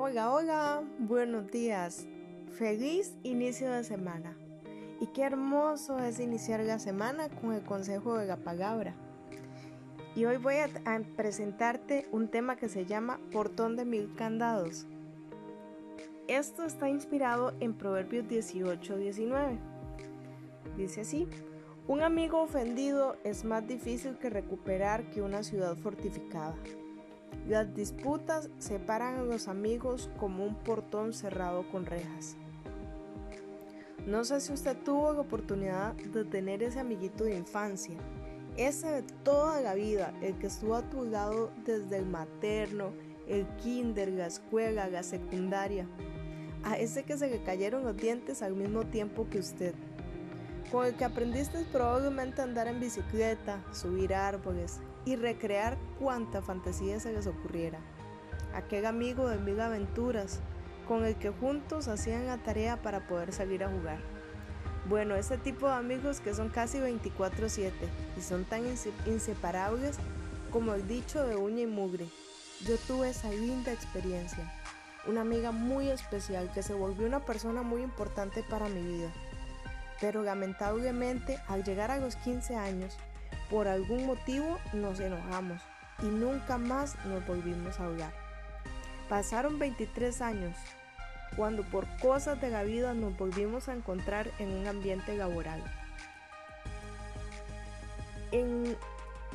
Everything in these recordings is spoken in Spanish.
Hola, hola, buenos días. Feliz inicio de semana. Y qué hermoso es iniciar la semana con el consejo de la palabra. Y hoy voy a, presentarte un tema que se llama Portón de mil candados. Esto está inspirado en Proverbios 18-19. Dice así, un amigo ofendido es más difícil que recuperar que una ciudad fortificada. Las disputas separan a los amigos como un portón cerrado con rejas. No sé si usted tuvo la oportunidad de tener ese amiguito de infancia, ese de toda la vida, el que estuvo a tu lado desde el materno, el kinder, la escuela, la secundaria, a ese que se le cayeron los dientes al mismo tiempo que usted, con el que aprendiste probablemente a andar en bicicleta, subir árboles, y recrear cuanta fantasía se les ocurriera. Aquel amigo de mil aventuras con el que juntos hacían la tarea para poder salir a jugar. Bueno, ese tipo de amigos que son casi 24/7 y son tan inseparables como el dicho de uña y mugre. Yo tuve esa linda experiencia. Una amiga muy especial que se volvió una persona muy importante para mi vida. Pero lamentablemente al llegar a los 15 años por algún motivo nos enojamos y nunca más nos volvimos a hablar. Pasaron 23 años cuando por cosas de la vida nos volvimos a encontrar en un ambiente laboral. En,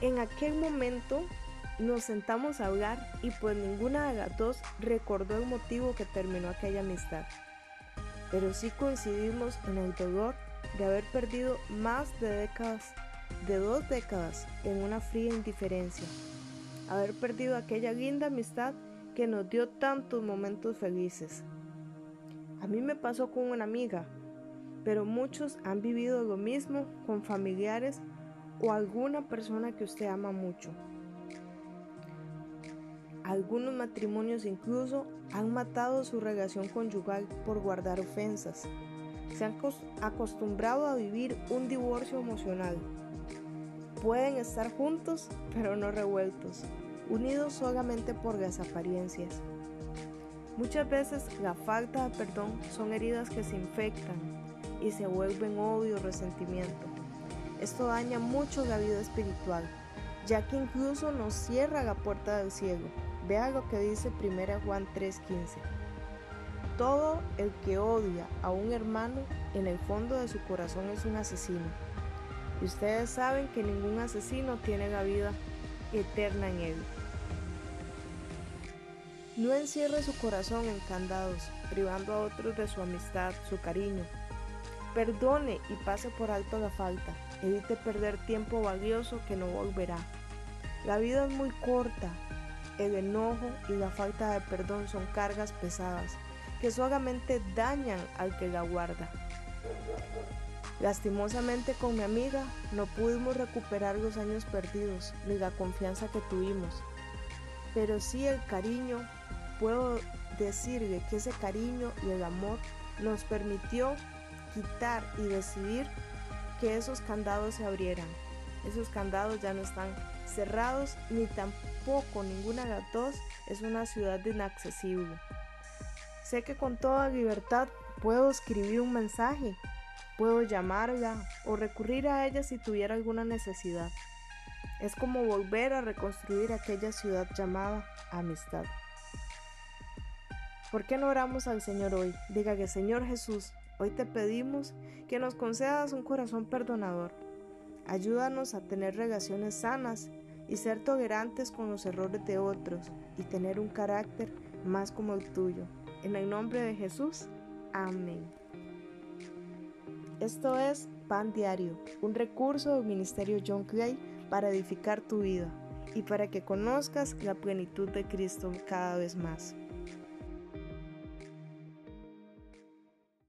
en aquel momento nos sentamos a hablar y pues ninguna de las dos recordó el motivo que terminó aquella amistad. Pero sí coincidimos en el dolor de haber perdido más de décadas de dos décadas en una fría indiferencia, haber perdido aquella linda amistad que nos dio tantos momentos felices. A mí me pasó con una amiga, pero muchos han vivido lo mismo con familiares o alguna persona que usted ama mucho. Algunos matrimonios incluso han matado su relación conyugal por guardar ofensas. Se han acostumbrado a vivir un divorcio emocional Pueden estar juntos, pero no revueltos, unidos solamente por las apariencias. Muchas veces la falta de perdón son heridas que se infectan y se vuelven odio resentimiento. Esto daña mucho la vida espiritual, ya que incluso nos cierra la puerta del cielo. Vea lo que dice 1 Juan 3:15. Todo el que odia a un hermano en el fondo de su corazón es un asesino. Ustedes saben que ningún asesino tiene la vida eterna en él. No encierre su corazón en candados, privando a otros de su amistad, su cariño. Perdone y pase por alto la falta. Evite perder tiempo valioso que no volverá. La vida es muy corta. El enojo y la falta de perdón son cargas pesadas que solamente dañan al que la guarda. Lastimosamente con mi amiga no pudimos recuperar los años perdidos ni la confianza que tuvimos, pero sí el cariño, puedo decirle que ese cariño y el amor nos permitió quitar y decidir que esos candados se abrieran. Esos candados ya no están cerrados ni tampoco ninguna de dos es una ciudad inaccesible. Sé que con toda libertad puedo escribir un mensaje Puedo llamarla o recurrir a ella si tuviera alguna necesidad. Es como volver a reconstruir aquella ciudad llamada amistad. ¿Por qué no oramos al Señor hoy? Diga que Señor Jesús, hoy te pedimos que nos concedas un corazón perdonador. Ayúdanos a tener relaciones sanas y ser tolerantes con los errores de otros y tener un carácter más como el tuyo. En el nombre de Jesús, amén. Esto es Pan Diario, un recurso del Ministerio John Clay para edificar tu vida y para que conozcas la plenitud de Cristo cada vez más.